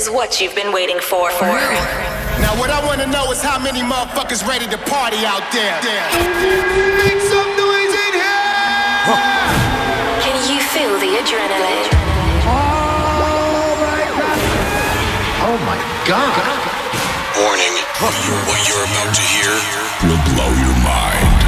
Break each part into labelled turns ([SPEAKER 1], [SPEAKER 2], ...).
[SPEAKER 1] is what you've been waiting for. for.
[SPEAKER 2] Now, what I want to know is how many motherfuckers ready to party out there. Make some noise in here!
[SPEAKER 1] Can you feel the adrenaline?
[SPEAKER 2] Oh my god!
[SPEAKER 3] Warning. What you're about to hear will blow your mind.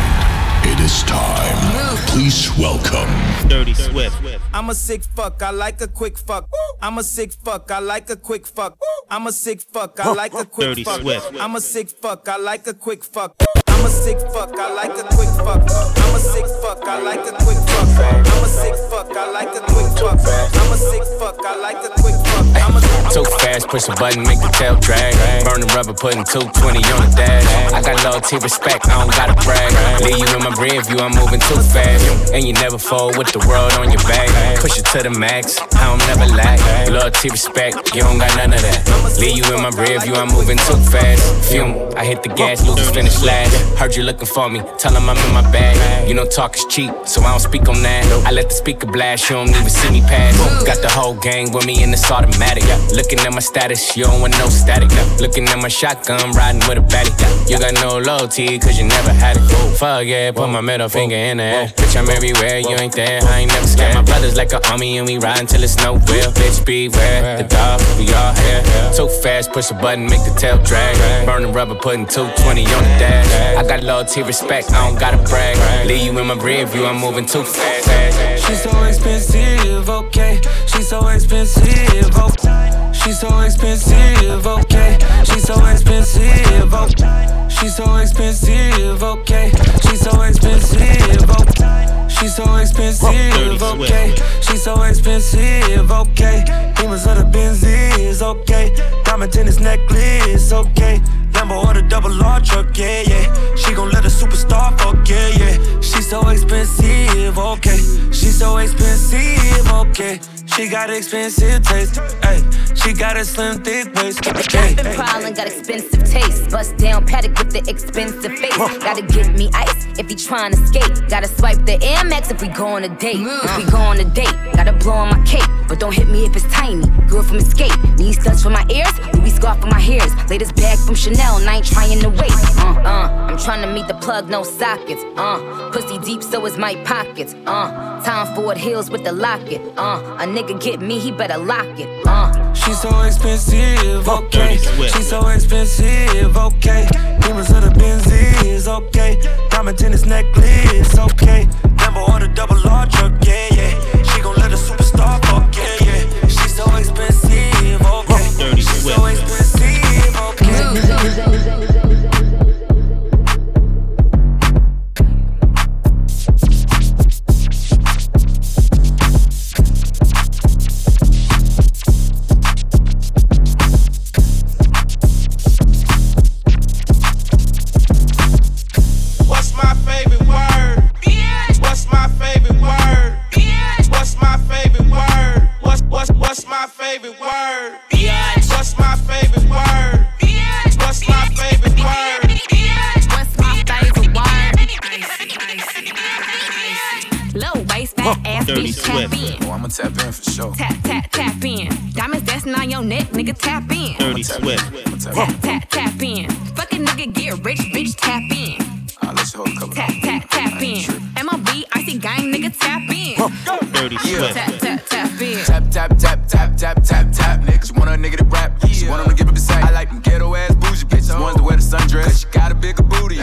[SPEAKER 3] It is time. Please welcome.
[SPEAKER 4] Dirty Swift.
[SPEAKER 5] I'm a sick fuck, I like a quick fuck. I'm a sick fuck, I like a quick fuck. I'm a sick fuck, I like a quick
[SPEAKER 4] Dirty
[SPEAKER 5] fuck.
[SPEAKER 4] Swift.
[SPEAKER 5] I'm a sick fuck, I like a quick fuck. I'm a sick fuck, I like a quick fuck. I'm a sick fuck, I like a quick fuck. I'm a sick fuck, I like a quick fuck. I'm a sick fuck, I like a quick fuck. I'm a
[SPEAKER 6] Too fast, push a button, make the tail drag. Burn the rubber, putting 220 on the dash. I got loyalty, respect, I don't gotta brag. Leave you in my rear view, I'm moving too fast. And you never fold with the world on your back. Push it to the max, I don't never lack. Loyalty, respect, you don't got none of that. Leave you in my rear view, I'm moving too fast. Fume, I hit the gas, Lucas finish last. Heard you looking for me, tell him I'm in my bag. You know talk is cheap, so I don't speak on that. I let the speaker blast, you don't even see me pass. Got the whole gang with me in this automatic. Looking at my status, you don't want no static. Looking at my shotgun, riding with a baddie. You got no loyalty, cause you never had it. Fuck yeah, put my middle finger in the air. Bitch, I'm everywhere, you ain't there, I ain't never scared. My brothers like an army, and we riding till it's no. Bitch, beware, the dog, we all here. Too fast, push a button, make the tail drag. Burning rubber, putting 220 on the dash. I got loyalty, respect, I don't gotta brag. Leave you in my rear view, I'm moving too fast.
[SPEAKER 7] She's so expensive, okay. She's so expensive, okay. She's so expensive, okay. She's so expensive, okay. She's so expensive, okay. She's so expensive, okay. She's so expensive, okay. She's so expensive, okay. Demons of the Benzies, okay. Diamond tennis necklace, okay. Lambo or the double R truck, yeah, yeah. She gon' let a superstar fuck, yeah, yeah. She's so expensive, okay. She's so expensive, okay. She got expensive taste, hey. She got a slim thick waist, hey.
[SPEAKER 8] Been prowling, got expensive taste. Bust down Patek with the expensive face. Gotta get me ice if he tryna skate. Gotta swipe the Air Max if we go on a date. If we go on a date, gotta blow on my cape. But don't hit me if it's tiny. Girl from escape. Need studs for my ears, Louis scarf for my hairs. Latest bag from Chanel, and I ain't trying to wait. Uh, uh, I'm trying to meet the plug, no sockets. Uh, pussy deep, so is my pockets. Uh, Tom Ford heels with the locket. Uh, a nigga get me, he better lock it. Uh.
[SPEAKER 7] She's so expensive, okay. She's so expensive, okay. Demons of the Benzies, okay. Diamond tennis necklace, okay. Lambo or the double R truck, yeah, yeah.
[SPEAKER 9] Waist, fat ass
[SPEAKER 4] Dirty
[SPEAKER 9] bitch, tap
[SPEAKER 4] Swift.
[SPEAKER 9] in.
[SPEAKER 7] Oh, I'ma tap in for sure.
[SPEAKER 9] Tap, tap, tap in. Diamonds dancing on your neck, nigga, tap in.
[SPEAKER 4] Dirty Swift.
[SPEAKER 9] Tap, tap, tap in. Fucking nigga, get rich, bitch, tap in.
[SPEAKER 7] I'll let you hold a couple.
[SPEAKER 9] Tap, tap, tap in. MLB, icy gang, nigga, tap in.
[SPEAKER 4] Dirty
[SPEAKER 9] Tap,
[SPEAKER 4] Swift.
[SPEAKER 9] tap, tap in.
[SPEAKER 10] Tap, tap, tap, tap, tap, tap, tap. Niggas want a nigga to rap. She want him to give up the same. I like them ghetto ass bougie bitches. Oh. Ones that wear the sundress. She got a bigger booty.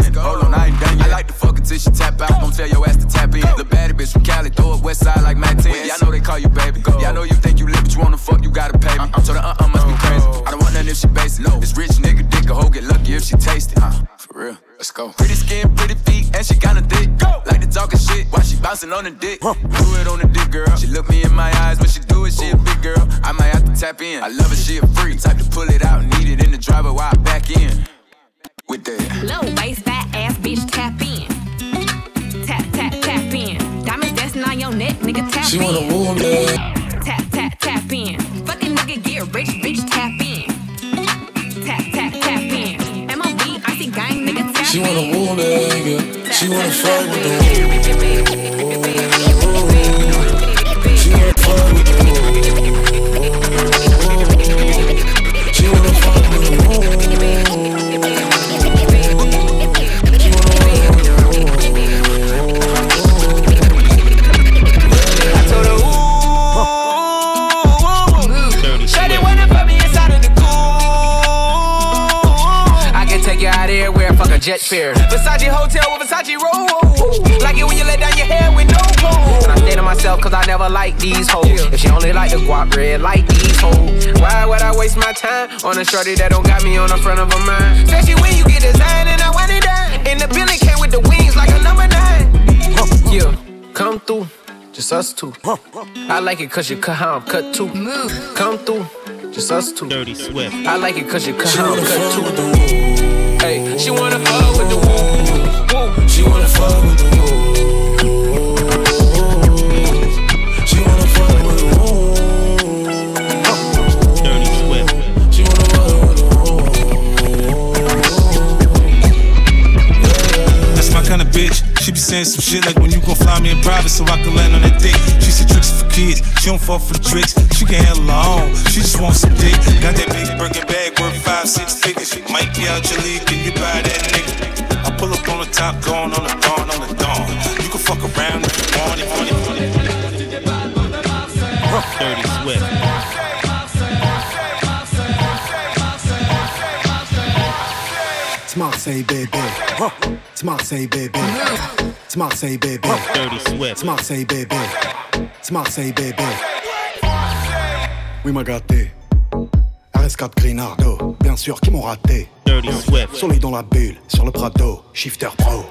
[SPEAKER 10] I like to she tap out. Don't tell your ass to tap in. The baddie bitch from Cali, throw it west side like Matt 10. Yeah, I know they call you baby. Yeah, I know you think you lit, but you wanna fuck, you gotta pay me. I'm so the uh uh must be crazy. I don't want nothing if she basic. This rich nigga dick a hoe get lucky if she taste it. Uh, for real. Let's go. Pretty skin, pretty feet, and she kinda thick. Go. Like to talking shit while she bouncing on the dick. Do it on the dick, girl. She look me in my eyes when she do it. She a big girl. I might have to tap in. I love it, she a freak. Type to pull it out, need it in the driver while I back in. With that.
[SPEAKER 9] Low waist, fat ass bitch, tap in. Dancing on your neck, nigga, tap
[SPEAKER 7] She
[SPEAKER 9] in.
[SPEAKER 7] wanna woo me.
[SPEAKER 9] Tap, tap, tap in. Fucking nigga, get rich, bitch, tap in. Tap, tap, tap in. MLB, icy gang, nigga, tap
[SPEAKER 7] She
[SPEAKER 9] in.
[SPEAKER 7] wanna woo nigga. She wanna with the. She wanna fuck with the woo.
[SPEAKER 11] Jet fare. Versace hotel with Versace roll. Like it when you let down your hair with no clothes. And I stay to myself cause I never like these hoes. If she only like the guap red, like these hoes. Why would I waste my time on a shorty that don't got me on the front of a mind? Especially when you get designed and I want it done. And the Billy came with the wings like a number nine. Yeah, come through. Just us two. I like it cause you cut how I'm cut too. Move. Come through. Just us two.
[SPEAKER 12] Dirty Swift.
[SPEAKER 11] I like it cause you cut how I'm cut too. Hey, she wanna fuck with the woo.
[SPEAKER 7] She wanna fuck with the woo. She wanna fuck with the woo.
[SPEAKER 12] Dirty Swift.
[SPEAKER 7] That's my kind of bitch. She be saying some shit like when you gon' fly me in private so I can land on that dick. She said tricks kids. She don't fall for the tricks. She can handle her own. She just wants some dick. Got that big Birkin bag worth five, six figures. Might be out your league. Can you buy that nigga? I pull up on the top, going on the dawn, on the dawn. You can fuck around if you want it, want it, want it.
[SPEAKER 12] Dirty Swift.
[SPEAKER 13] It's Marseille, baby. It's Marseille, baby. It's Marseille, baby.
[SPEAKER 12] Dirty Swift.
[SPEAKER 13] It's Marseille, baby. It's Marseille, baby. Oui, m'a gâté. RS4 Grinardo, bien sûr, qui m'ont raté.
[SPEAKER 12] Dirty Swift.
[SPEAKER 13] Soleil dans la bulle, sur le Prado, shifter pro.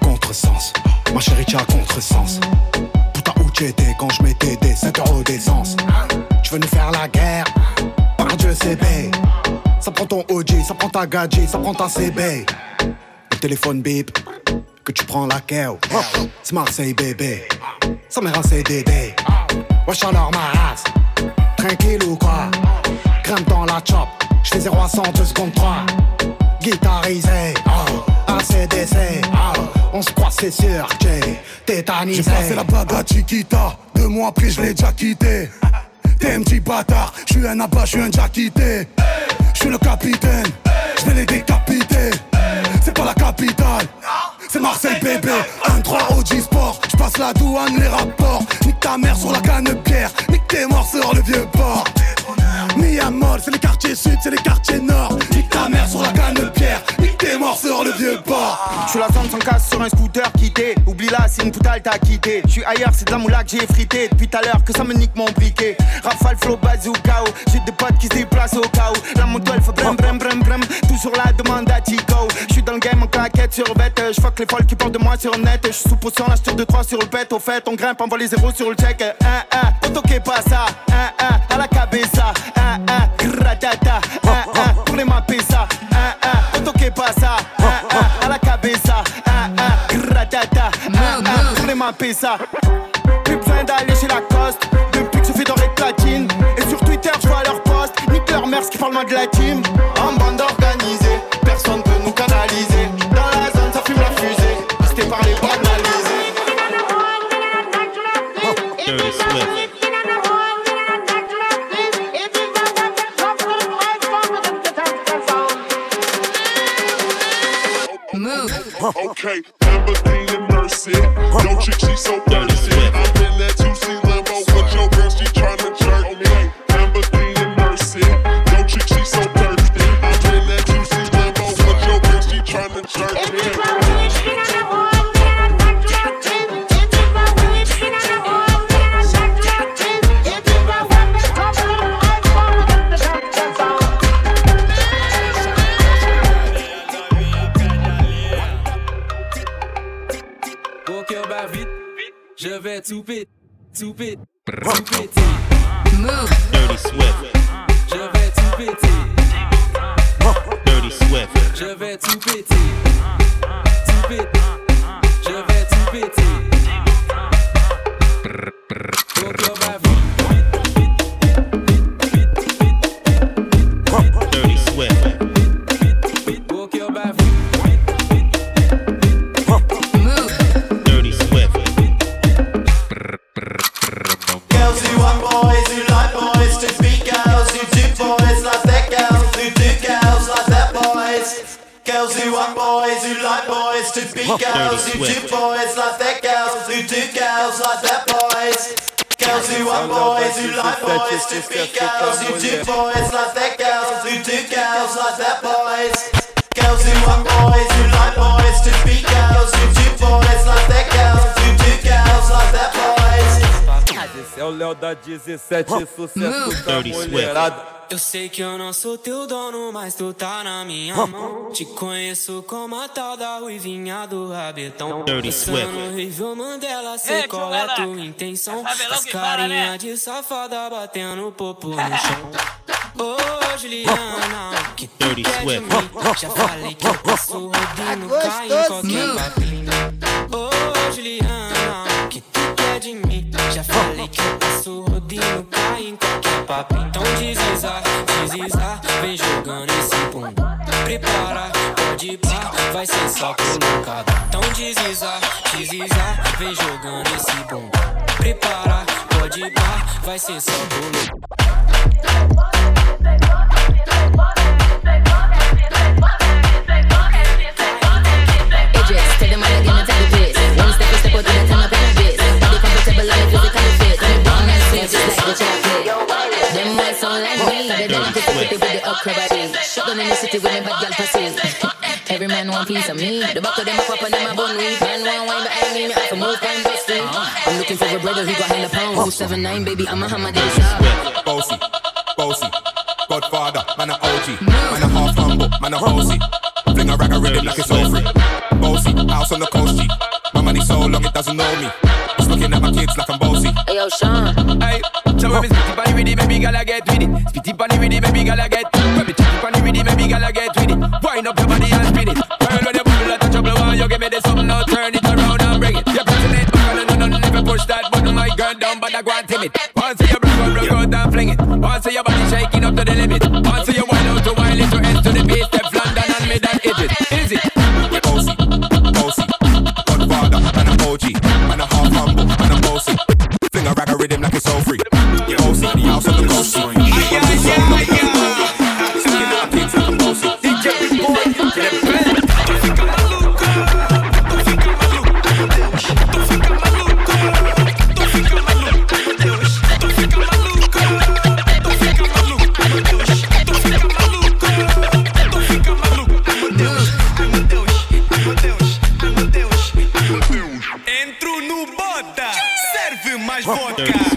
[SPEAKER 13] Contresens, ma chérie, tu as contresens. Putain, où tu étais quand je mettais des 5 euros d'essence? Tu veux nous faire la guerre? Par Dieu, c'est bé. Ça prend ton OG, ça prend ta gadget, ça prend ta CB. Le téléphone bip, que tu prends la keo. C'est Marseille, bébé. Ça m'est rassé dédé. Wesh alors ma race. Tranquille ou quoi? Grimpe dans la chop. J'fais 0 à 100, 2 secondes 3. Guitarisé, oh. ACDC, oh. On se croit, c'est sûr, j'ai tétanisé.
[SPEAKER 14] J'ai passé la bague à Chiquita. Deux mois après, je l'ai déjà quitté. T'es un petit bâtard, je suis un abat, je suis un déjà quitté. Je suis le capitaine, je vais les décapiter. C'est pas la capitale, c'est Marseille bébé. 1-3 OG Sport, je passe la douane, les rapports. Nique ta mère sur la canne pierre, nique tes morts sur le vieux port. Miamol, c'est les quartiers sud, c'est les quartiers nord. Nique ta mère sur la canne pierre, tes morts sur le vieux port.
[SPEAKER 15] Je suis la zone sans casse sur un scooter quitté. Oublie là, c'est une poutale t'a quitté. Je suis ailleurs, c'est de la moula que j'ai frité. Depuis tout à l'heure que ça me nique mon briquet. Rafale, flow, bazooka. J'ai des potes qui se déplacent au où. La moto elle fait brem brem brem sur la demande à Chico. Je suis dans le game en claquette sur bête. Je fuck les folles qui parlent de moi sur net. Je suis sous potion, la de 3 sur le pet. Au fait, on grimpe, on voit les zéros sur le check. Un, un, auto que pas ça. Un, un, à la cabeza. Un, un, gratata. Un, un, pour les mapper ça pasa, a la cabeça, ah, ah, gratata, ah, ah, ah, ah tournez ma pizza. Plus besoin d'aller chez Lacoste, depuis que je fais doré de platine. Et sur Twitter, je vois leurs posts, nique leur mère qui parle mal de la team. En bande
[SPEAKER 16] Okay, Lamborghini Mercy. Yo, chick, she so thirsty.
[SPEAKER 7] Je vais tout péter, péter.
[SPEAKER 12] Dirty Swift.
[SPEAKER 7] Je vais tout péter,
[SPEAKER 12] Dirty Swift.
[SPEAKER 7] je vais tout péter, tout péter,
[SPEAKER 17] boys like their girls, who do girls like their boys.
[SPEAKER 18] Da 17, sucesso da
[SPEAKER 19] Dirty Swift.
[SPEAKER 18] mulherada.
[SPEAKER 20] Eu sei que eu não sou teu dono, mas tu tá na minha mão. Te conheço como a tal da ruivinha do rabetão.
[SPEAKER 19] Dirty
[SPEAKER 20] Pensando
[SPEAKER 19] Swift.
[SPEAKER 20] Rível Mandela, sei
[SPEAKER 19] Ei,
[SPEAKER 20] qual é tua intenção.
[SPEAKER 19] Velha
[SPEAKER 20] As
[SPEAKER 19] para,
[SPEAKER 20] carinha
[SPEAKER 19] né?
[SPEAKER 20] de safada batendo popo no chão. Ô Juliana, o que tu
[SPEAKER 19] Dirty
[SPEAKER 20] quer de mim? Já falei que eu passo rodinho, cai em qualquer papinho. Ô Juliana, Já falei que eu passo rodinho, cai em qualquer papinho. Então deslizar, deslizar, vem jogando esse pum. Prepara, pode pá, vai ser só colocado. Então deslizar, deslizar, vem jogando esse bum. Prepara, pode pá, vai ser só colocado.
[SPEAKER 8] Sound like me. They don't fit fit with the okra body. Shut down in the city with me bad girl pussy. Every man want piece of me. The back of them a pop and them a bun weed. Man want wine behind me, me have to move kind of. I'm looking for a brother who got hella pounds. Who's seven nine, baby, I'm a hammer day shop.
[SPEAKER 21] Bossy, bossy, Godfather, man a OG, man a half humble, man a hosey. Fling a rag a rhythm like it's all free. Bossy, house on the coast G. My money long it doesn't know me. It's looking at my kids like I'm bossy.
[SPEAKER 8] Hey yo, Sean.
[SPEAKER 5] Hey, so when me spitty bunny with it, maybe gala get with it. Spitty bunny with it, maybe gala get. When me chitty bunny with it, maybe gala get with it. Wind up your body and spin it. Girl, when you bubble like a trouble, why you give me this something? Now turn it around and bring it. You're pressing it back and no, no, no, never push that button. My girl down, but I go and timid. Once you break out, break out and fling it. Once your body shaking up to the limit. Once you wind out to wild it to S to the base, step London and mid and edge it. Is it?
[SPEAKER 21] OG, man a half humble, man a bossy. Fling a rag a rhythm like it's all free. Bossy, the house on the coast
[SPEAKER 22] mais vodka.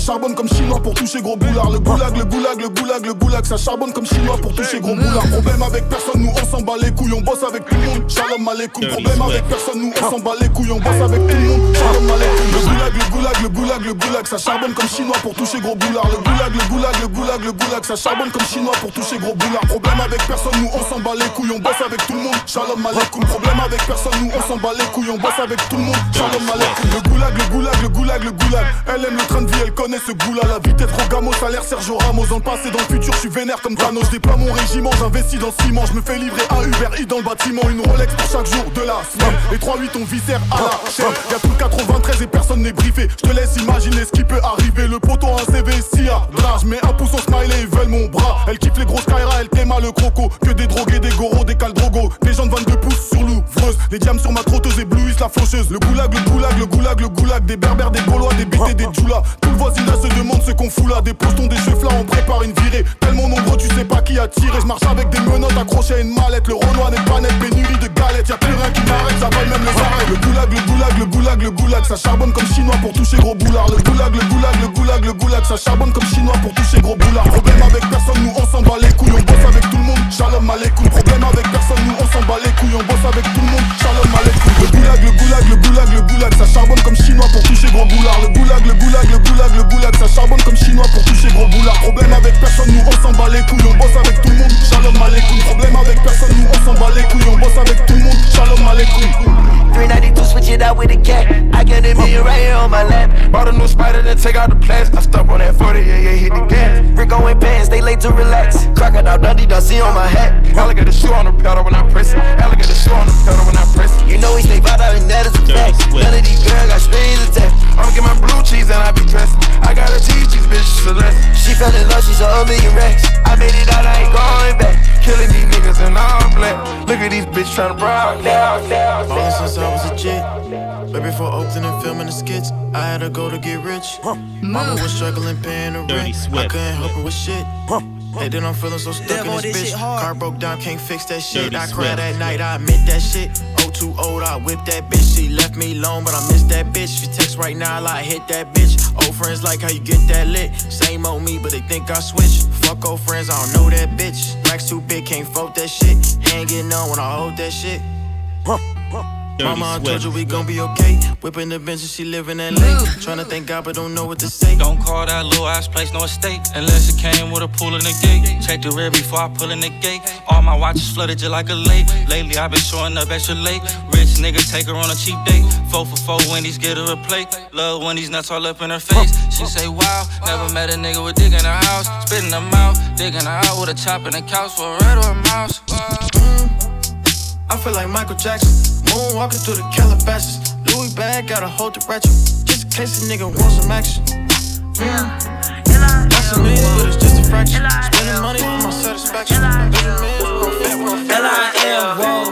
[SPEAKER 23] Charbonne comme chinois pour toucher gros boulard. Le goulag, le goulag, le goulag, le goulag, ça charbonne comme chinois pour toucher gros boulard. Problème avec personne, nous on s'en bat les couilles, on bosse avec tout le monde. Shalom aleikum. Problème avec personne, nous on s'en bat les couilles, on bosse avec tout le monde. Shalom aleikum. Le goulag, le goulag, le goulag, le goulag, ça charbonne comme chinois pour toucher gros boulard. Le goulag, le goulag, le goulag, le goulag, ça charbonne comme chinois pour toucher gros boulard. Problème avec personne, nous on s'en bat les couilles, on bosse avec tout le monde. Shalom aleikum. Problème avec personne, nous on s'en bat les couilles, on bosse avec tout le monde. Shalom aleikum. Le goulag, le goulag, le goulag, le goulag. Elle aime le train de vie, elle connaît ce goût-là. La vitesse Rogamo, salaire Sergio Ramos. Dans le passé, dans le futur, je suis vénère comme Thanos. Je déploie mon régiment, j'investis dans ciment. Je me fais livrer un Uber Eats dans le bâtiment. Une Rolex pour chaque jour de la semaine. Les 3-8 on viscère à la chaîne. Y'a tout le 93 et personne n'est briefé. Je te laisse imaginer ce qui peut arriver. Le poteau a un CV si à drage. Mais un pouce au smiley, ils veulent mon bras. Elle kiffe les grosses Kaira, elle t'aime le croco. Que des drogués, des goros, des caldrogos. Des gens de 22 pouces sur l'ouvreuse. Les diams sur ma trotteuse éblouissent la faucheuse. Le goulag, le goulag, le goulag, le goulag. Des berbères, des gaulois, des BT, des djoulas. Tout le voisinage se demande ce qu'on fout là. Des postons, des cheveux là, on prépare une virée. Tellement nombreux, tu sais pas qui a tiré. Je marche avec des menottes accrochées à une mallette. Le Renoir n'est pas net, pénurie de galettes. Y'a plus rien qui m'arrête, ça vole même les arrêts. Le goulag, le goulag, le goulag, le goulag. Ça charbonne comme chinois pour toucher gros boulard. Le goulag, le goulag, le goulag, le goulag. Ça charbonne comme chinois pour toucher gros boulard. Problème avec personne, nous on s'en bat les couilles. On bosse avec tout le monde. Shalom aleikoum. Problème avec personne, nous on s'en bat les couilles. On bosse avec tout le monde. Shalom aleikoum. Le goulag, le goulag, le goulag, le goulag. Ça charbonne comme chinois pour toucher gros boulard. Le goulag, le goulag, le goulag, le goulag. Ça charbonne comme chinois pour toucher gros boulard. Problème avec personne, nous on s'en bat les couilles. On bosse avec tout le monde. Shalom aleikoum. Problème avec personne, nous on s'en bat les couilles. On bosse avec tout le monde. Shalom aleikoum.
[SPEAKER 24] 392, switch it out with a cat. I get a million right here on my lap. Bought a new spider, then take out the plants. I stop on that 40, yeah, yeah, hit the gas. Rico and pants, they late to relax. Crocodile Dundee, done on my hat. I
[SPEAKER 25] had to go to get rich. Mama was struggling paying the rent. I couldn't help her with shit. Hey, then I'm feeling so stuck in this bitch. Car broke down, can't fix that shit.
[SPEAKER 12] Dirty
[SPEAKER 25] I cried
[SPEAKER 12] Swift.
[SPEAKER 25] that night, I admit that shit. Oh, too old, I whipped that bitch. She left me alone, but I miss that bitch. She text right now, I like hit that bitch. Old friends like how you get that lit. Same old me, but they think I switched. Fuck old friends, I don't know that bitch. Racks too big, can't fold that shit. Hanging on when I hold that shit. Mama, I told you we gon' be okay. Whipping the bench and she live in LA. Tryna thank God, but don't know what to say.
[SPEAKER 26] Don't call that little ass place no estate unless it came with a pool in the gate. Check the rear before I pull in the gate. All my watches flooded just like a lake. Lately I've been showing up extra late. Rich nigga take her on a cheap date. Four for four Wendy's get her a plate. Love when these nuts all up in her face. She say wow, never met a nigga with dick in her house. Spitting them out, digging her out with a chop in the couch for a red or a mouse.
[SPEAKER 25] I feel like Michael Jackson. Moonwalking through the Calabasas. Louis bag, gotta hold the ratchet. Just in case a nigga wants some action. Yeah. Got some millions, but it's just a fraction. Spending money for my satisfaction. Benjamins, real fat, real fat.
[SPEAKER 27] L-I-L, whoa.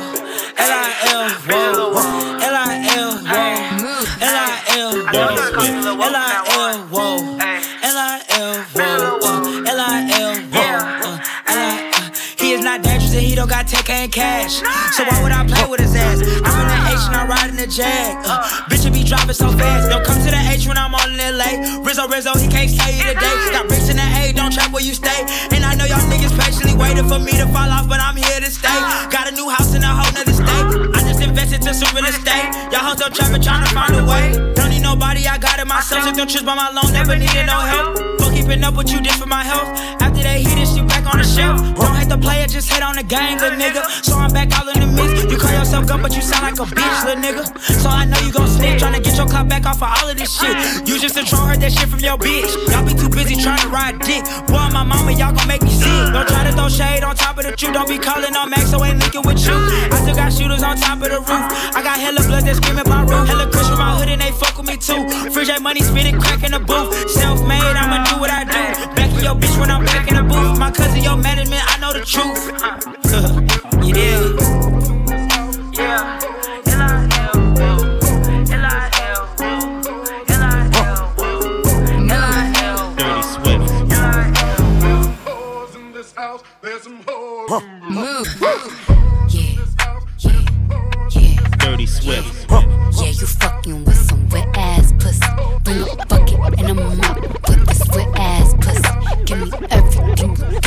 [SPEAKER 27] L-I-L, whoa. L-I-L, whoa. L-I-L, whoa. L-I-L, whoa. L-I-L, whoa. Don't got tech and cash. So why would I play with his ass? I'm in the H and I'm riding the Jag. Uh, bitch, it be driving so fast. Don't come to the H when I'm on in LA. Rizzo, Rizzo, he can't stay here today. Got bricks in the A, don't trap where you stay. And I know y'all niggas patiently waiting for me to fall off, but I'm here to stay. Got a new house in a whole nother state. I just invested to some real estate. Y'all hoes up trapping, trying to find a way. Don't need nobody, I got it myself. Took them trips by my loan, never needed no help. Fuck keeping up with you, did for my health. After they hit it, you on the shelf. Don't hate the player, just hate on the gang, little nigga. So I'm back all in the mix. You call yourself good, but you sound like a bitch, little nigga. So I know you gon' snitch, tryna get your cut back off of all of this shit. You just troll, heard that shit from your bitch. Y'all be too busy trying to ride dick. Boy, my mama, y'all gon' make me sick. Don't try to throw shade on top of the truth. Don't be calling on Max, so ain't linking with you. I still got shooters on top of the roof. I got hella blood that's screaming my room. Hella kush from my hood and they fuck with me too. Free J money spinning, crack in the booth. Self made, I'ma do what I do. In your bitch when I'm back in the booth. My cousin, your management, I know the truth. you did. Yeah.
[SPEAKER 12] Dirty.
[SPEAKER 28] Move.
[SPEAKER 12] Dirty Swift.
[SPEAKER 28] Yeah, you fucking with some wet ass pussy. Bring a bucket and a mop.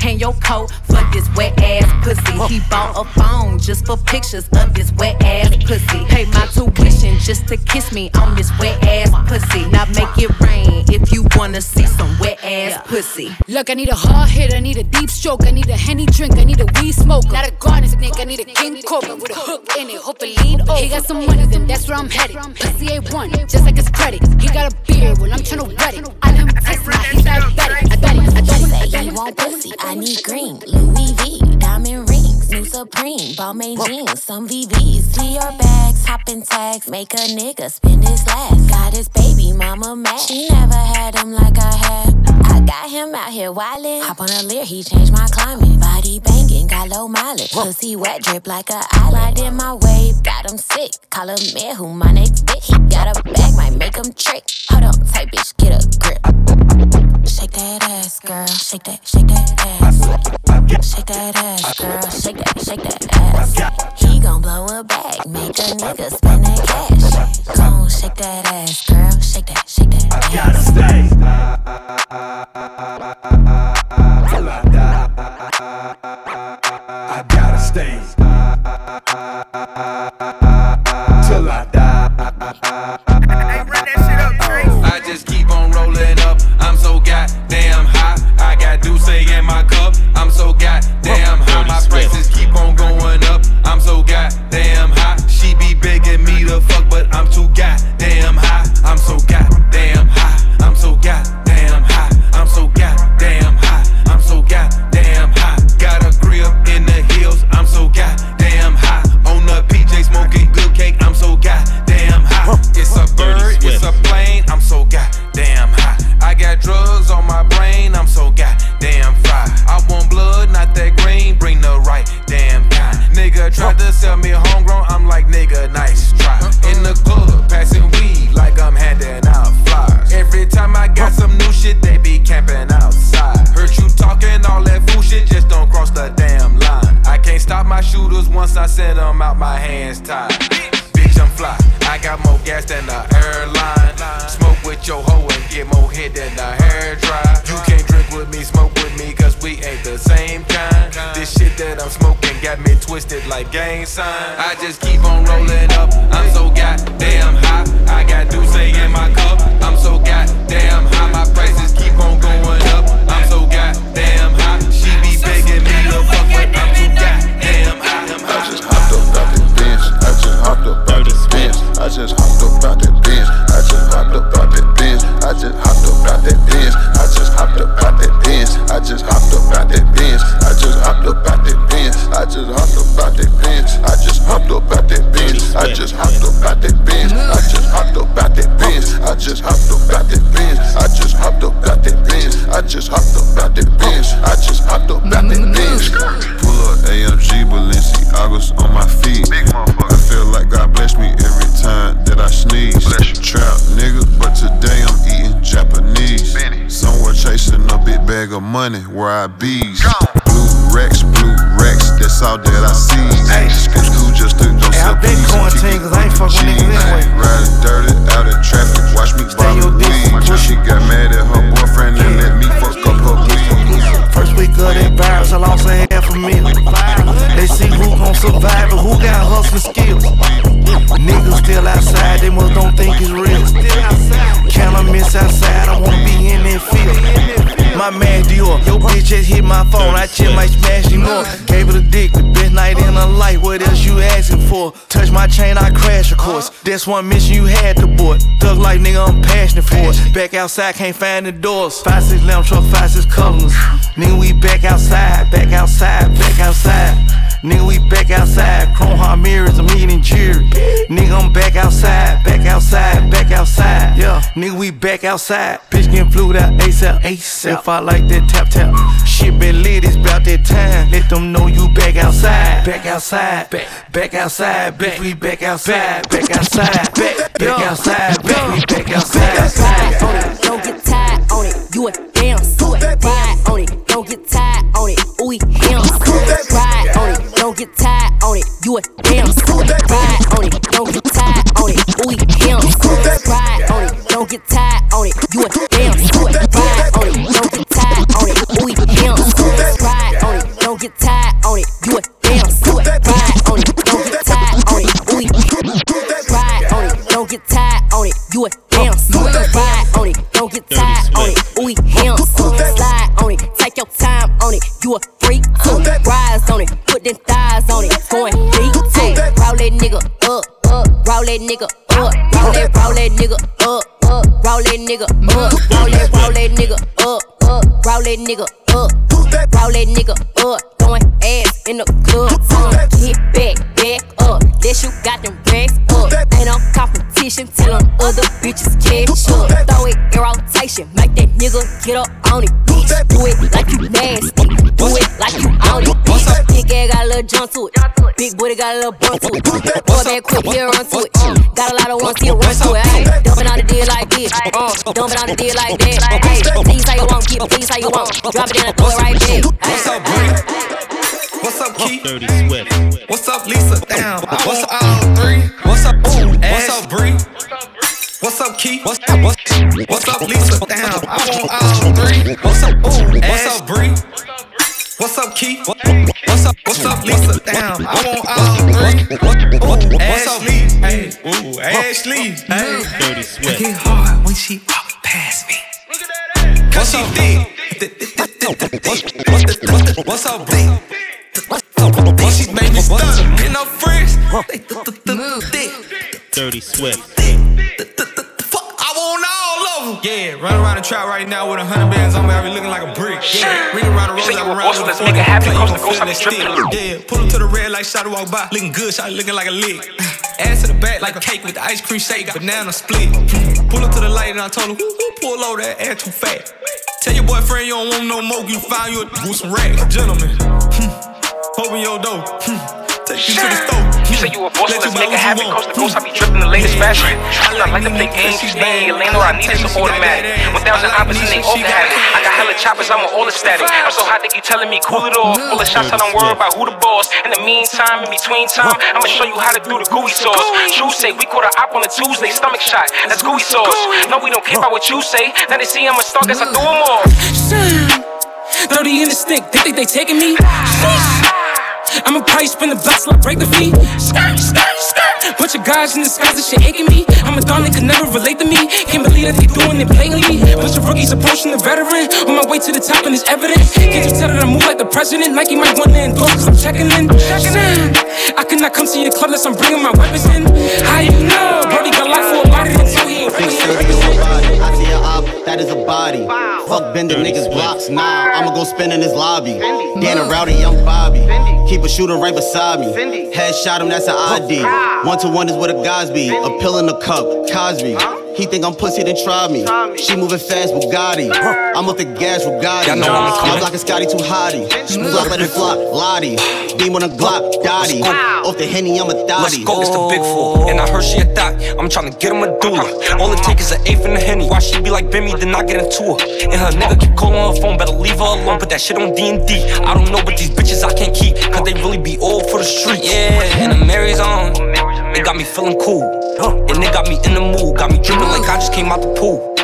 [SPEAKER 29] hang your coat for this wet ass pussy. He bought a phone just for pictures of this wet ass pussy. Pay my tuition just to kiss me on this wet ass pussy. Now make it rain if you wanna see some wet ass pussy.
[SPEAKER 28] Look, I need a hard hit, I need a deep stroke, I need a henny drink, I need a weed smoke. Not a garden snake, I need a king cobra with a hook in it. Hope it lean over. He got some money, then that's where I'm headed. Pussy A1, just like his credit. He got a beard, well I'm tryna wet it. I let him taste it, now he's diabetic. I bet it, I don't
[SPEAKER 30] Say you want pussy, I need green. Louis V, diamond rings, new Supreme, Balmain jeans, some VVs. Dior bags, hopping tags, make a nigga spend his last. Got his baby mama mad. She never had him like I had. I got him out here wildin'. Hop on a Lear, he changed my climate. Body banging, got low mileage. Pussy wet, drip like a eyelid in my wave. Got him sick, call him man who my next bitch. He got a bag, might make him trick. Hold on, tight bitch, get a grip. Shake that ass, girl. Shake that, shake that ass. Shake that ass, girl. Shake that, shake that ass. He gon' blow a bag, make a nigga spend that cash. Come shake that ass, girl. Shake that, shake that ass.
[SPEAKER 31] I gotta stay. Till I
[SPEAKER 24] die. I a
[SPEAKER 32] big bag of money where I bees. Blue Rex, blue Rex, that's all that I see. School, school just took those
[SPEAKER 33] Hey, I been quarantined cause I ain't fuck with niggas anyway.
[SPEAKER 32] Riding dirty out of traffic, watch me buy me weed. She got mad at her boyfriend and let me fuck up her weed.
[SPEAKER 33] First week of that virus, I lost a half a million. They see who gon' survive and who got hustling skills. Niggas still outside, they must don't think it's real. Can I miss outside? I wanna be in that field. My man Dior, your bitch just hit my phone. I just might smash him up. Gave her the dick, the best night in her life. What else you asking for? Touch my chain, I crash, of course. That's one mission you had to board. Thug like nigga, I'm passionate for it. Back outside, can't find the doors. Five six lamb truck, five six colors. Nigga, we back outside, back outside, back outside. Nigga, we back outside. Chrome heart mirrors, I'm eating jury. Nigga, I'm back outside, back outside, back outside. Yeah, nigga, we back outside. Bitch getting flued out ASAP, ASAP. If I like that tap tap, shit been lit, it's about that time. Let them know you back outside, back outside, back, back outside, back. We back outside, back outside, back, back outside, back. We back outside.
[SPEAKER 34] On it, don't get tired on it. You a damn suit. Ride on it, don't get tired on it. Ooh, him. Ride on it, don't get tired on it. You a damn suit. Ride on it, don't get tired on it. Ooh, him. Ride on it, don't get tired on it. You a don't get tired on it, you a damn slut. Ride on it, don't get tired on it, we ride on it, don't get tired on it, you a damn slut. Ride on it, don't get tired on it, we damn slut. Slide on it, take your time on it, you a freak too. Rise on it, put them thighs on it, going deep too. Roll that nigga up, up, roll that nigga up, roll that, roll that nigga up, up, roll that nigga up, roll that, roll that nigga up, up, roll that nigga up, roll that nigga up, ass in the club, tongue, get back, back up, that you got them racks up, ain't no competition, tell them other bitches catch up, throw it in rotation, make that nigga get up on it, bitch, do it like you nasty, do it like you on it, bitch, big ass got a little jump to it, big booty got a little bump to it, boy back quick, here run to it, got a lot of ones, here run to it, ayy, dumping on the deal like this, uh, dumping on the deal like that, ayy, please how you want, keep it, please how you want, drop it in and throw it right there,
[SPEAKER 7] Bree? What's up, Keith?
[SPEAKER 35] Dirty Swift.
[SPEAKER 7] What's up, Lisa? Damn. What's up, all three? What's up, ooh? What's up, Bree? What's up, Keith? What's up, what's, what's up, Lisa? Damn, I want all three. What's up, ooh? What's up, Bree? What's up, Keith? What's up, what's up, Lisa? Damn, I want all three. Ooh, what's up, Lee? Hey, ooh, Ashley. Hey,
[SPEAKER 35] Dirty Swift.
[SPEAKER 7] get hard when she walk past me. Cause she thick. What's, what's, the, what's up, bro? When she made me stuck in her friends, they th- th- th- thick.
[SPEAKER 35] Dirty Swift.
[SPEAKER 7] I want all of them. Yeah, run around the trap right now with a hundred bands on me. I be looking like a brick. Yeah, ring around the road like around with a
[SPEAKER 36] Let's make it happen. Coast to
[SPEAKER 7] Play,
[SPEAKER 36] coast, I
[SPEAKER 7] you
[SPEAKER 36] be
[SPEAKER 7] gon' feel
[SPEAKER 36] dripping.
[SPEAKER 7] that stick. Yeah, pull up to the red like shot to walk by. Looking good, shot looking like a lick. Ass to the back like a cake with the ice cream shake, banana split. Pull up to the light and I told him, who, who pull over that ass too fat? Tell your boyfriend you don't want no more, you find you a with some racks. Gentlemen, open your door. hmm, Take you to the store.
[SPEAKER 36] You say you a boss, let's make it happen. Coast to coast, I be dripping the latest fashion. I like to play games, you stay in your lane, or I need is an automatic. 1,000 opposites ain't all have it. I got hella choppers, I'm on all the static. I'm so hot they keep telling me cool it off. Full of shots, I don't worry about who the boss. In the meantime, in between time, I'ma show you how to do the gooey sauce. True say, we caught a op on a Tuesday, stomach shot. That's gooey sauce. No, we don't care about what you say. Now they see I'm a star, guess I threw 'em off.
[SPEAKER 37] 30 in the stick, they think they taking me. I'm a price spin the box, like break the fee. Skirt, skirt, skirt. Bunch of guys in the skies, this shit aching me. I'm a dog, they could never relate to me. Can't believe that they doing it blatantly. Bunch of rookies approaching the veteran. On my way to the top, and it's evident. Can't you tell that I move like the president? Nike might want to endorse, cause I'm checking in. Son, I cannot come to your club unless I'm bringing my weapons in. How you know? Brody got life for a body until he ain't
[SPEAKER 24] Big that is a body. Fuck bending niggas blocks. Nah, I'ma go spin in his lobby. Dan a rowdy young Bobby. Keep a shooter right beside me. Headshot him, that's an ID. One to one is what a guys be. A pill in the cup, Cosby. He think I'm pussy, then try me. She moving fast, Bugatti. I'm off the gas, Bugatti.
[SPEAKER 7] Y'all know I'm coming.
[SPEAKER 24] My block is Scotty too hotty. Smooth up, let it flop, Lottie. Beam on a Glock, Dottie. Off the Henny, I'm a
[SPEAKER 7] Let's go, it's the big four. And I heard she a thot. I'm tryna get him a doula. All it take is an eighth in the henny. Why she be like Bimmy, then I get into her. And her nigga keep calling her phone, better leave her alone. Put that shit on D&D. I don't know, but these bitches I can't keep. Cause they really be all for the street. Yeah, and the Mary's on. It got me feeling cool. And it got me in the mood. Got me dripping like I just came out the pool.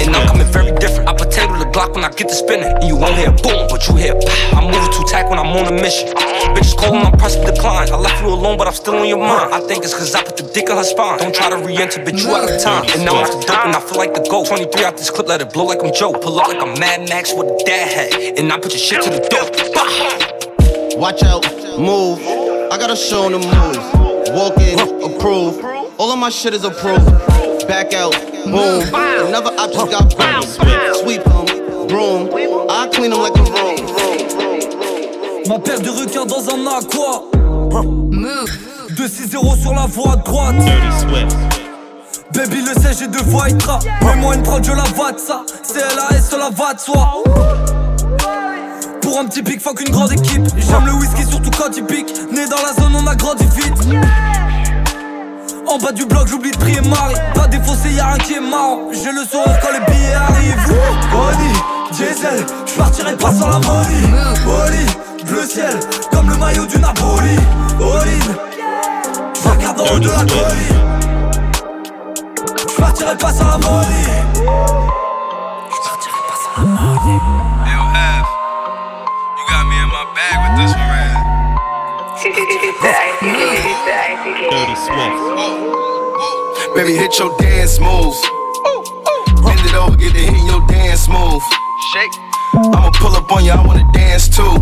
[SPEAKER 7] And I'm coming very different. I potato the Glock when I get to spinning. And you won't hear boom, but you hear pow. I'm moving too tack when I'm on a mission. Bitches calling, I'm pressing decline. I left you alone, but I'm still on your mind. I think it's cause I put the dick in her spine. Don't try to re enter, bitch, you out of time. And now I'm off the dope and I feel like the GOAT. 23 out this clip, let it blow like I'm Joe. Pull up like I'm Mad Max with a dad hat. And I put your shit to the door.
[SPEAKER 24] Watch out, move. I gotta show them moves. Walk in, approve. All of my shit is approved. Back out, boom. Another op just got boom. Sweep them, broom. I clean them like a room.
[SPEAKER 38] Ma paire de requins dans un aqua. 2-6-0 sur la voie droite. Baby le sait, j'ai deux fois Itra. Mets-moi une prod, je la va de ça. C'est LAS, la va de soi. Pour un petit pic, fuck une grande équipe. J'aime le whisky, surtout quand il pique. Né dans la zone, on a grandi vite. En bas du bloc, j'oublie de prier Marie. Pas défaussé, y'a rien qui est marrant. J'ai le sourire quand les billets arrivent. Bonnie, diesel, j'partirai pas sans la money. Oli, bleu ciel, comme le maillot du Napoli. In, j'regarde en haut de la colline.
[SPEAKER 39] partirai pas sans la molly.
[SPEAKER 40] Yo, F, this one right
[SPEAKER 41] Dirty Swift.
[SPEAKER 24] Baby, hit your dance moves. Bend it over, get the hit in your dance move. Shake. I'ma pull up on you, I wanna dance too.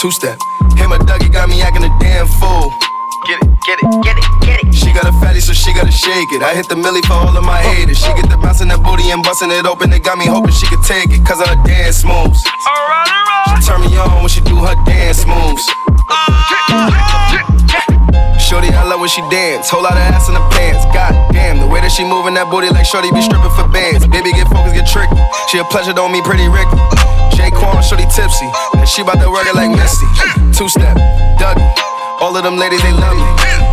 [SPEAKER 24] Two step. Hit my Dougie, got me acting a damn fool. Get it, get it, get it, get it. She got a fatty, so she gotta shake it. I hit the millie for all of my haters. She get the bouncing that booty and busting it open. It got me hoping she could take it, cause of her dance moves. Alright, alright. She turn me on when she do her dance moves. Shorty, I love when she dance. Whole lot of ass in the pants. God damn, the way that she moving that booty like Shorty be stripping for bands. Baby, get focused, get tricky. She a pleasure, don't mean pretty Ricky. J. Quan, Shorty tipsy. And she bout to work it like Misty. Two step. All of them ladies, they love me.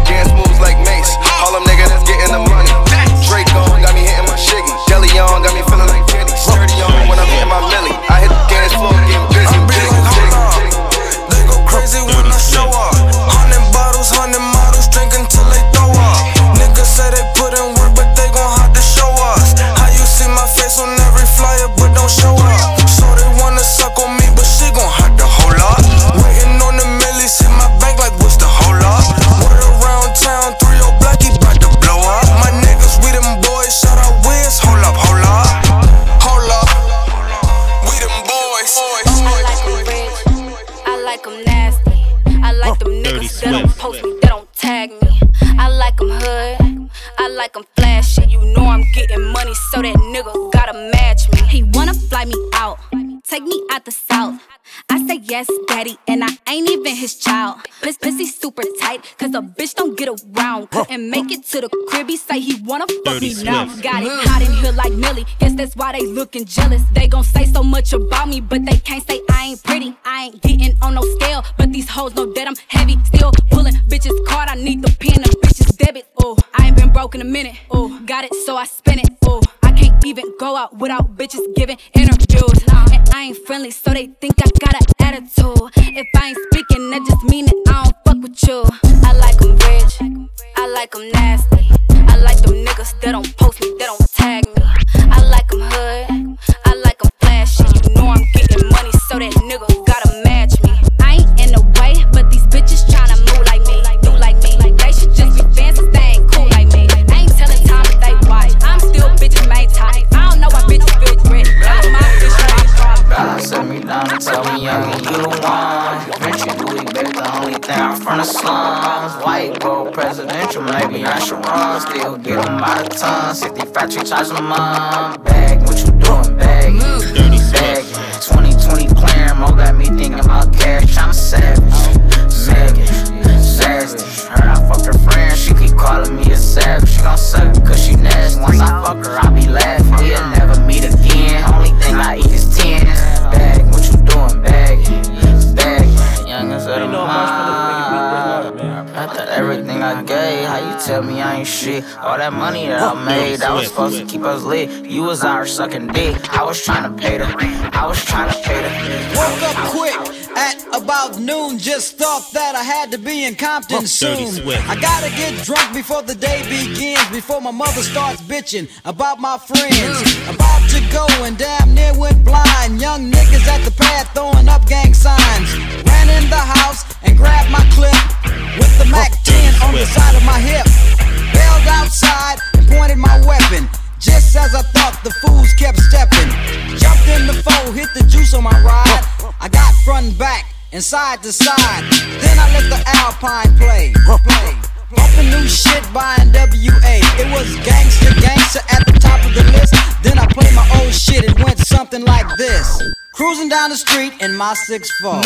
[SPEAKER 38] Why they looking jealous. They gon' say so much about me, but they can't say I ain't pretty. I ain't getting on no scale, but these hoes know that I'm heavy. Still pulling bitches card. I need the pen, the bitches debit. Oh, I ain't been broke in a minute. Oh, got it, so I spin it. Oh, I can't even go out without bitches giving interviews. And I ain't friendly, so they think I got an attitude. If I ain't speaking, that just mean that I don't fuck with you. I like 'em rich, I like 'em nasty. Still
[SPEAKER 42] get them by the ton. 65 tree charge them mom. Bag, what you doing, bag? Bag. 2020 clearing, mo got me thinking about cash. I'm savage. Savage. Heard I fucked her friend, she keep calling me a savage. She gon' suck cause she nasty. Once I fuck her, I be laughing. We'll tell me I ain't shit? All that money that I made, that was supposed to keep us lit. You was out sucking dick. I was trying to pay the. I was trying to pay the.
[SPEAKER 43] Woke up quick at about noon. Just thought that I had to be in Compton soon. I gotta get drunk before the day begins. Before my mother starts bitching about my friends. About to go and damn near went blind. Young niggas at the pad throwing up gang signs. Ran in the house grabbed my clip with the Mac 10 on the side of my hip. Bailed outside and pointed my weapon. Just as I thought, the fools kept stepping. Jumped in the foe, hit the juice on my ride. I got front and back and side to side. Then I let the Alpine play. play. Bumping new shit by NWA. It was gangster, gangster at the top of the list. Then I played my old shit. It went something like this. Cruising down the street in my six 6'4.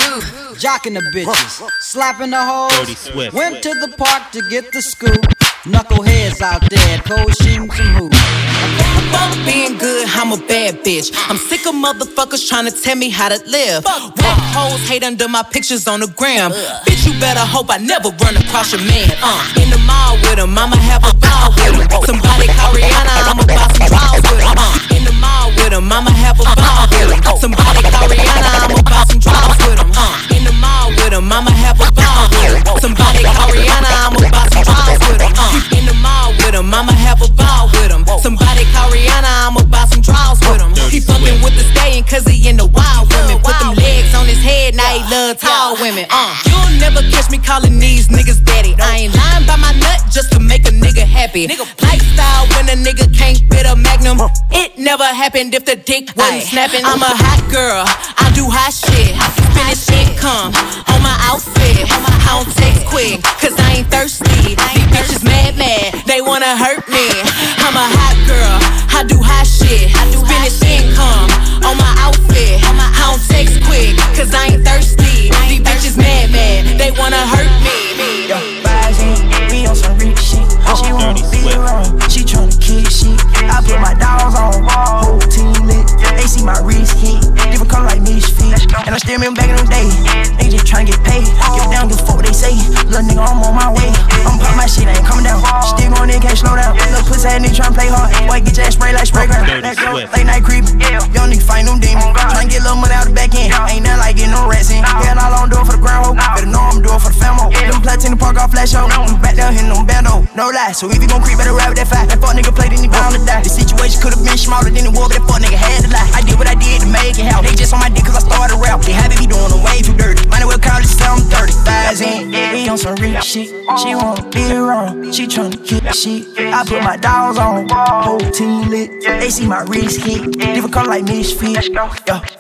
[SPEAKER 43] Jocking the bitches, slapping the hoes. Went to the park to get the scoop. Knuckleheads out there, cold shooting some hoops.
[SPEAKER 29] Fuck being good, I'm a bad bitch. I'm sick of motherfuckers trying to tell me how to live. Walk hoes hate under my pictures on the gram. Bitch, you better hope I never run across your man. Uh, in the mall with him, I'ma have a ball with him. Somebody call Rihanna, I'ma buy some draws with him. Uh, in the mall with him, I'ma have a ball with him. Somebody call Rihanna, I'ma buy some draws with him. Uh, in the mall with him, I'ma have a ball with him. Somebody call Rihanna, I'ma buy some draws with him. Uh, in the mall with him, I'ma have a ball with him. Somebody Rihanna, I'ma buy some draws with him. He fucking with the staying cause he in the wild women. Put them legs on his head, now he love tall women. Uh. You'll never catch me calling these niggas daddy. I ain't lying by my nut just to make a nigga happy. Lifestyle when a nigga can't fit a magnum. It never happened if the dick wasn't snapping. I'm a hot girl, I do hot shit. Spanish income on my outfit. I don't text quick, cause I ain't thirsty. These bitches mad, mad, they wanna hurt me. I'm a hot girl. I do hot shit. I do finish income on my outfit. I don't text quick, cause I ain't thirsty. These bitches mad, mad, they wanna hurt me.
[SPEAKER 44] Yo, rising, we on some rich shit. Oh, she wanna be around, she tryna kick shit. I put my dogs on, whole team lit. They see my wrist hit, different color like misfit. And I still remember back in them days, they just tryna get paid. Give damn, give a fuck what they say. Little nigga, I'm on my way. I'm pop my shit, I ain't coming down. Still going in, can't slow down. Little pussy ass nigga tryna play hard. Boy, get your ass spray like Sprayground. Let go, late night creepin'. Young nigga fight them demons. Tryna get a little money out the back end. Ain't nothing like getting no rats in. Hell, all I'm doing for the ground hoe. Better know I'm doing for the famo. Them platinum park off flash hoe. I'm back down hitting them bando. No lie, so if you gon' creep, better rap with that fact. That fuck nigga played, then he bound to die. The situation could've been smarter than it was, but that fuck nigga had to lie. I did what I did to make it happen. They just on my dick cause I started rap. They happy be doing the way too dirty. Might as well call it 30 thousand. We on some rich shit. She wanna be around. She tryna kick shit. I put my dogs on. Whole team lit. They see my wrist hit. Different color like misfit. Yo,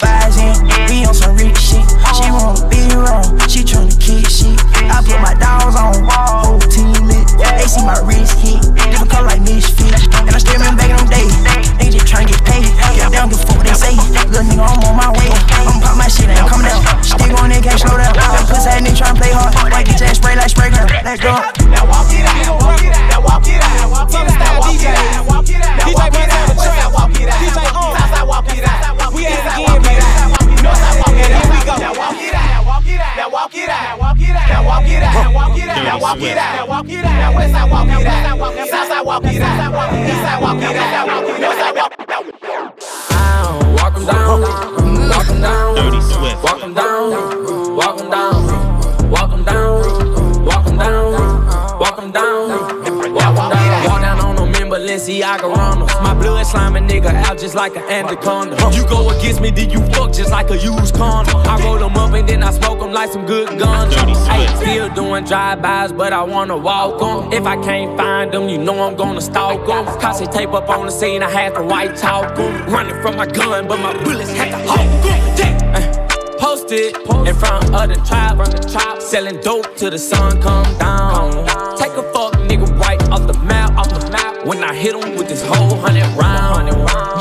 [SPEAKER 44] vibes in. We on some rich shit. She wanna be around. She tryna kick shit. I put my dogs on. Whole team lit. They see my wrist hit. Different color like misfit. And I still back in them days. Tryna get paid. Get down, give a fuck what they say. Little nigga, I'm on my way. I'm pop my shit, ain't coming down. Still going in, can't slow down. That pussy ass nigga tryna play hard. Like get your ass spray like spray gun. Let's go.
[SPEAKER 45] Now walk it out, walk it out, now walk it out, walk it out, now walk it out, walk it out, walk out, Westside walk it out, DJ on, Southside walk it out, we at it again, baby. Northside walk it out, here we go. Now walk it out, walk it out, now walk it out, now walk it out, now walk it out, now walk it out, now walk it out, now walk it out, now Westside walk it out, now Southside walk it out, Eastside walk it out, Northside walk it out.
[SPEAKER 7] Walk 'em down, walk 'em down, Dirty Swift. Walk 'em down, walk 'em down, Balenciaga runners. My blood sliming nigga out just like an anaconda. You go against me, then you fuck just like a used condom. I roll them up and then I smoke them like some good guns. Hey, still doing drive-bys, but I wanna walk 'em. If I can't find them, you know I'm gonna stalk 'em. Cause they tape up on the scene, I had to white talk 'em. Running from my gun, but my bullets had to hold. Uh, Posted in front of the tribe, selling dope till the sun come down. Take a fuck nigga right the off the map. When I hit him with this whole hundred round,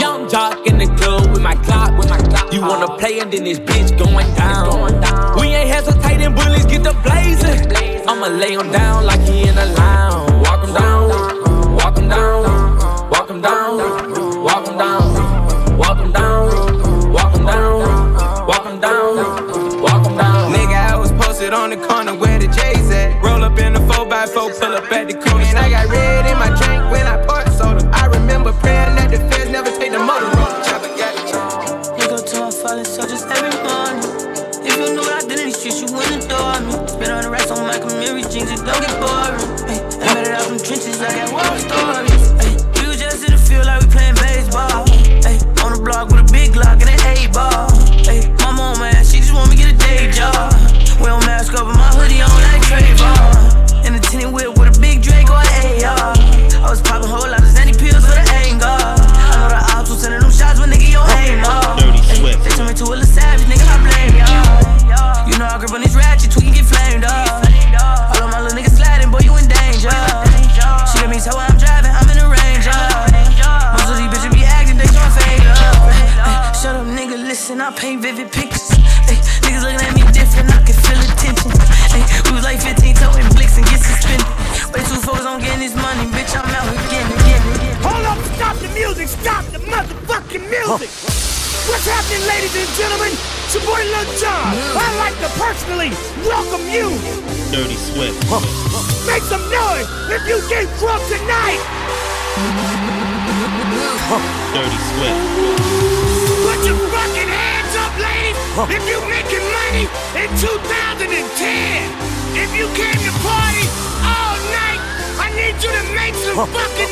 [SPEAKER 7] young jock in the club with my Glock, with my Glock. You wanna play and then this bitch going down. We ain't hesitating, bullets get the blazing. I'ma lay him down like he in a lounge. Walk him down, walk him down, walk him down, walk him down, walk him down, walk him down, walk him down, walk him down.
[SPEAKER 27] Nigga, I was posted on the corner where the J's at.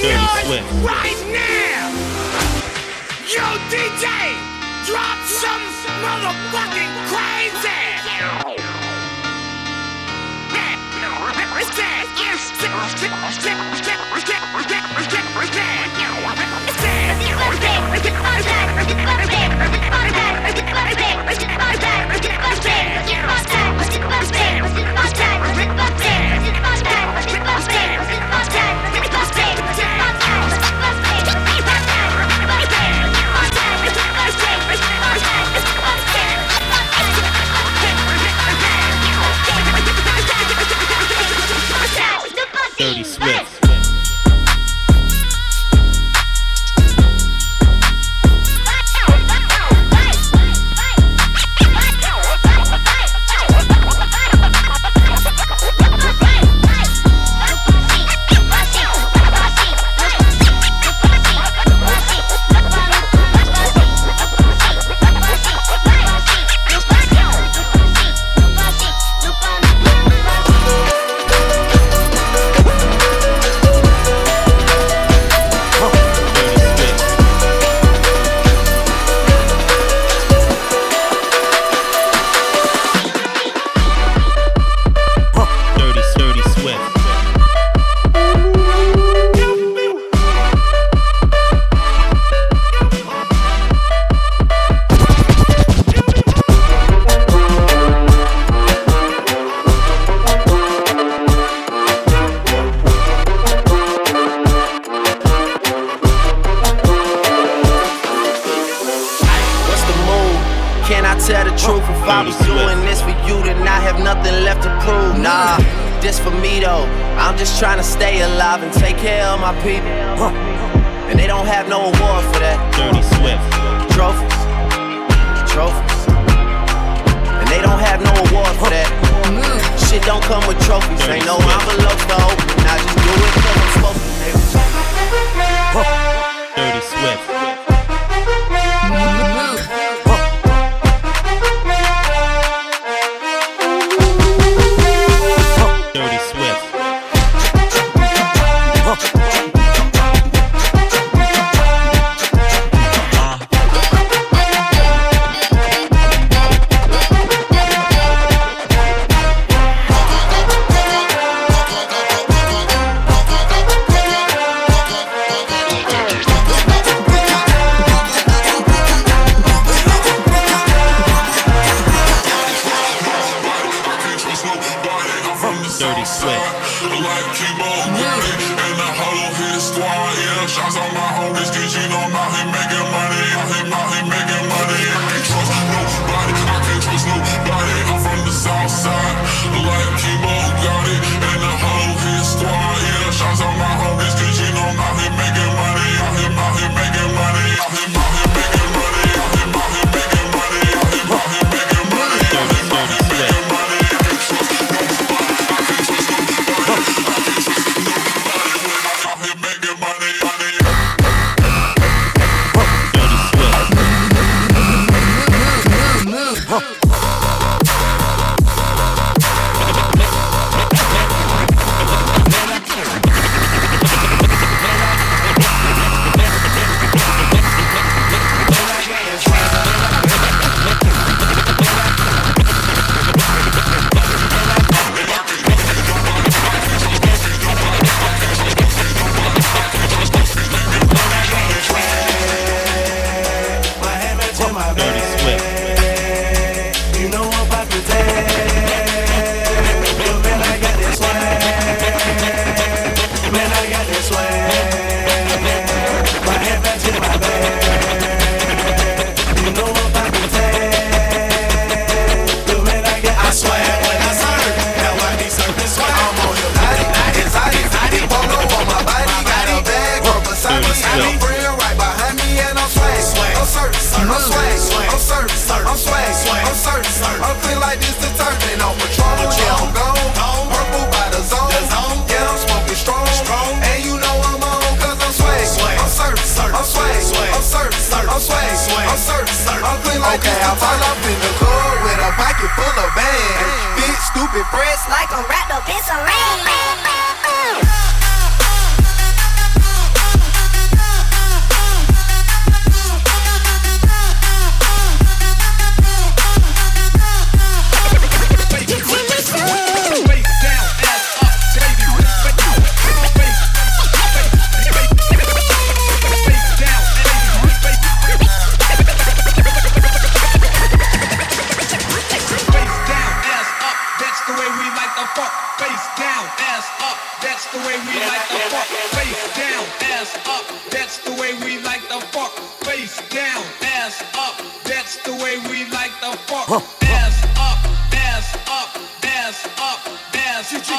[SPEAKER 46] Dirty Swift.
[SPEAKER 45] right now. Yo, DJ, drop some motherfucking crazy.
[SPEAKER 24] my. Huh. And they don't have no award for that.
[SPEAKER 33] Dirty Swift.
[SPEAKER 24] Trophies. Trophies. And they don't have no award for that. Shit don't come with trophies. Dirty Ain't no envelope though. Now just do it cause I'm supposed to. Huh.
[SPEAKER 33] Dirty Swift.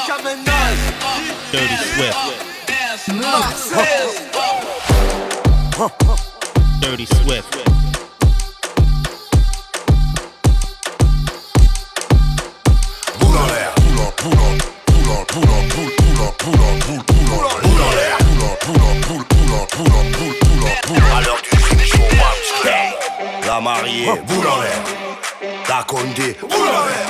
[SPEAKER 47] Up.
[SPEAKER 27] Dirty Swift.
[SPEAKER 48] Ass up, ass up.
[SPEAKER 27] Dirty Swift.
[SPEAKER 49] Boule en l'air. Boule en, boule en, boule en, boule en, boule, boule en, boule en, boule, boule en, boule en l'air. Boule en, boule en, boule, boule en, boule en, boule, boule en, boule en. À l'heure du freak show, Babs Club. La mariée, boule en l'air. La Condé, boule en l'air.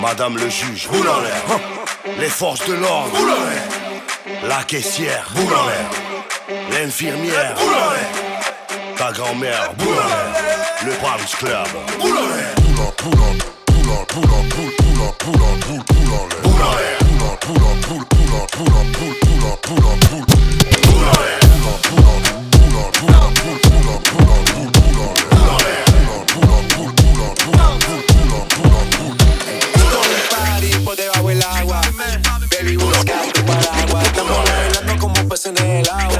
[SPEAKER 49] Madame le juge, boule en l'air les forces de l'ordre, la caissière, l'infirmière, ta grand-mère, le Brahms Club, Boulain. En
[SPEAKER 33] el agua.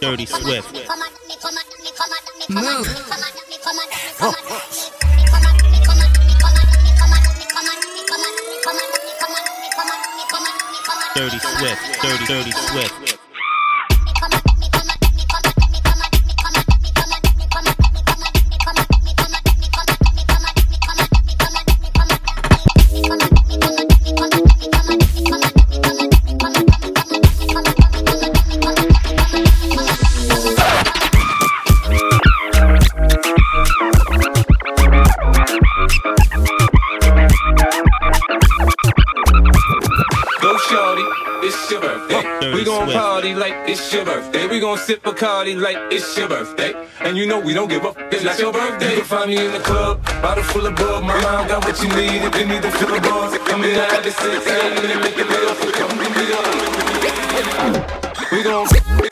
[SPEAKER 27] Dirty Swift. Move. Dirty Swift. Dirty, dirty Swift.
[SPEAKER 48] Gon' sip Bacardi like it's your birthday. And you know we don't give up, it's like your birthday. You can find me in the club, bottle full of bug. My mind got what you need if you need to fill the bars. Come in at the 6 a.m. and make it real. Come up. We gon'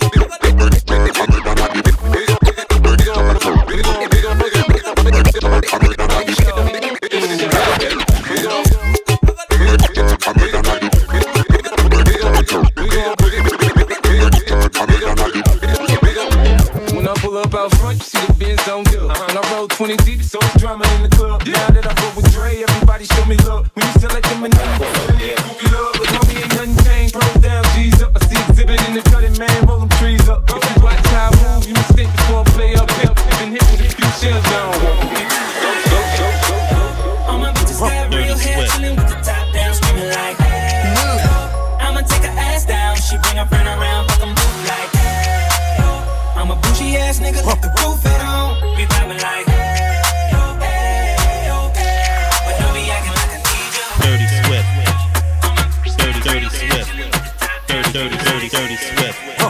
[SPEAKER 50] ass nigga, let the roof it on. We vibing like, hey, hey, okay. But don't be acting like I need.
[SPEAKER 27] Dirty Swift. Dirty, dirty Swift. Dirty, dirty, dirty, dirty Swift.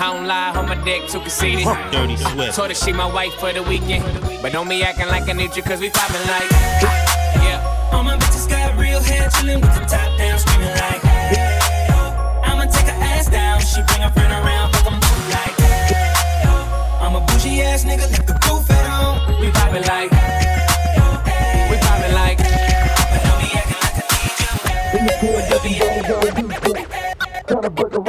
[SPEAKER 6] I don't lie, on my dick too conceited.
[SPEAKER 51] Dirty Swift.
[SPEAKER 6] Told her she my wife for the weekend. But don't be acting like I need you, cause we poppin' like. Yeah.
[SPEAKER 52] All my bitches got real hair, chillin' with the top down, screaming like, hey, oh. I'ma take her ass down, she bring her friend around, fuck 'em both like, hey, oh. I'm a bougie ass nigga, let the roof at home.
[SPEAKER 6] We poppin' like. We poppin' like.
[SPEAKER 33] Tryna break a record like a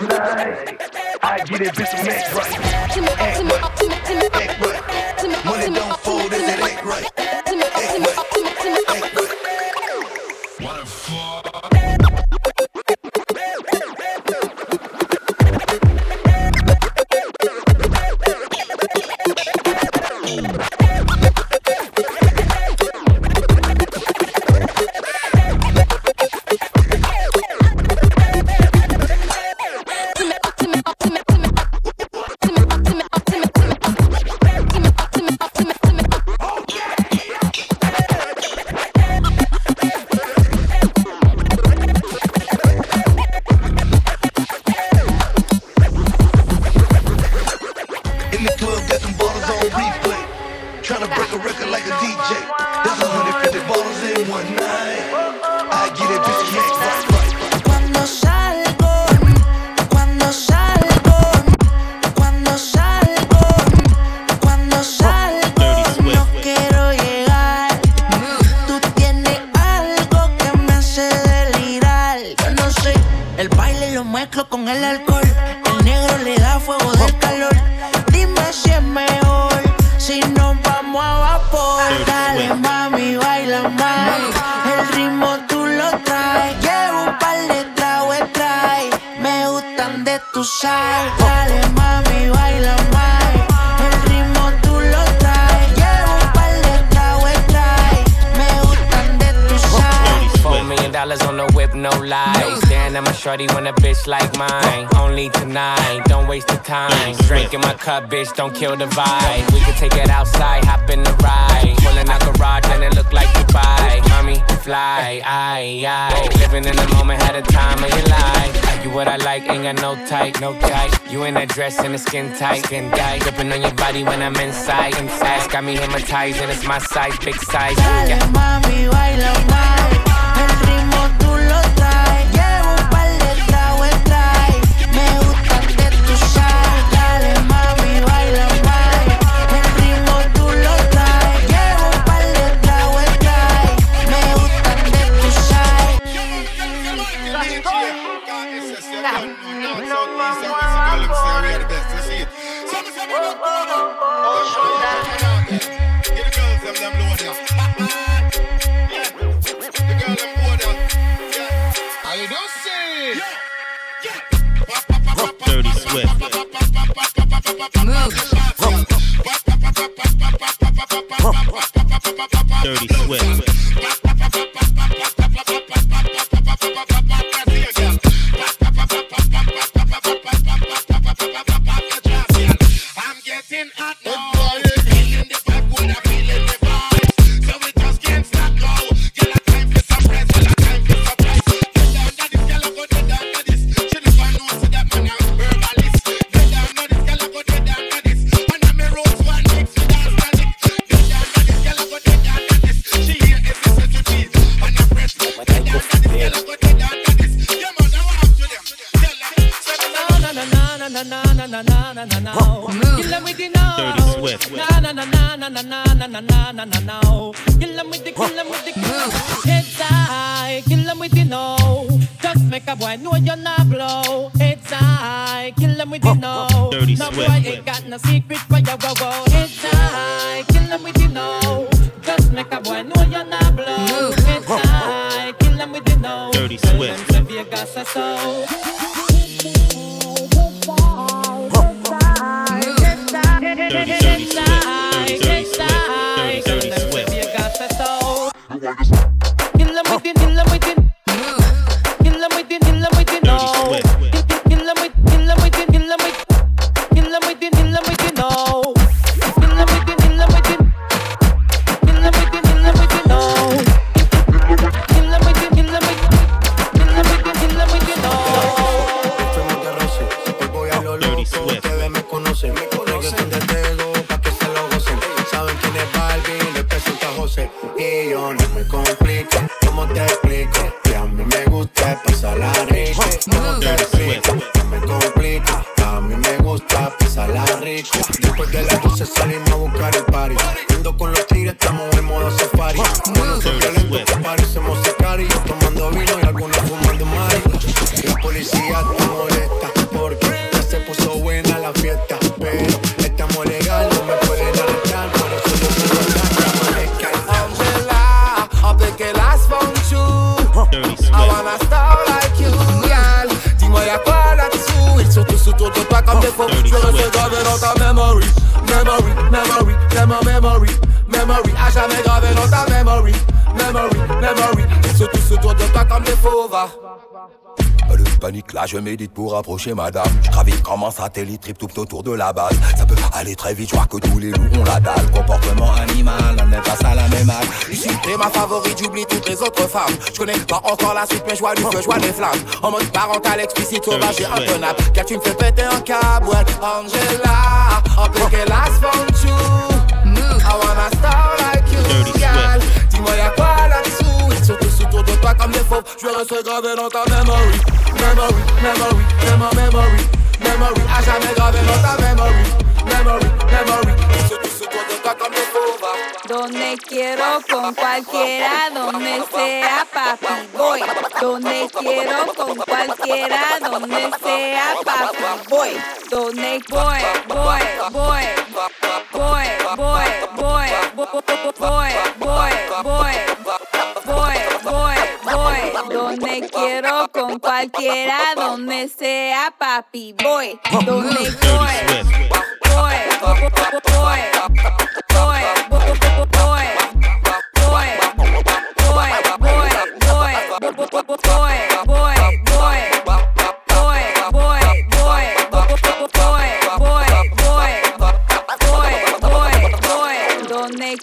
[SPEAKER 33] I get it, bitch, right. Act right. Act right. Bitch,
[SPEAKER 6] don't kill the vibe. We can take it outside, hop in the ride. Pulling out garage and it look like Dubai. Mommy, fly, aye, aye. Living in the moment, had a time of your life. You what I like, ain't got no type, no type. You in that dress and the skin tight, skin tight. Gripping on your body when I'm inside, inside. Got me hypnotized and it's my size, big size. Yeah.
[SPEAKER 44] Dale mami, baila más. El ritmo
[SPEAKER 51] Dirty Swift.
[SPEAKER 52] Got no secret for you, wow, wow. Heads high, kill 'em with the no. Just make a boy know you're not blow. Heads high, kill 'em with the know.
[SPEAKER 51] Dirty
[SPEAKER 52] Tell
[SPEAKER 51] Swift.
[SPEAKER 52] them say Vegas a so.
[SPEAKER 49] Là je médite pour approcher madame. Je gravite comme un satellite, trip tout autour de la base. Ça peut aller très vite, je vois que tous les loups ont la dalle. Comportement animal, on n'est pas ça la même âge.
[SPEAKER 33] Ici, t'es ma favorite, j'oublie toutes les autres femmes. Je connais pas encore la suite, mais je vois du feu, je vois des flammes. En mode parental, explicite, sauvage et intenable. Car tu me fais péter un câble, ouais. Angela, I think it last from you. I wanna star like you, girl. Dis-moi y'a quoi tous autour de toi comme des faux. Je vais rester gravé dans ta memory. Memory, memory, ma memory. Memory, à jamais gravé dans ta memory. Memory, memory.
[SPEAKER 53] Donde quiero con cualquiera, donde sea papi voy. Donde quiero con cualquiera, donde sea papi voy. Donde voy, voy, voy, voy, voy, voy, voy, voy, voy, voy, voy, voy. Donde quiero con cualquiera, donde sea papi voy. Donde voy, voy, voy, voy, voy.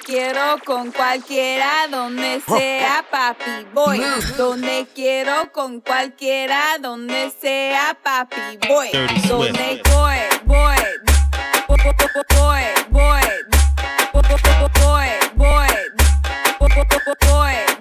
[SPEAKER 53] Quiero con cualquiera, donde sea papi voy. Donde quiero con cualquiera, donde sea papi voy. Donde voy, voy, voy, voy, voy, voy, voy,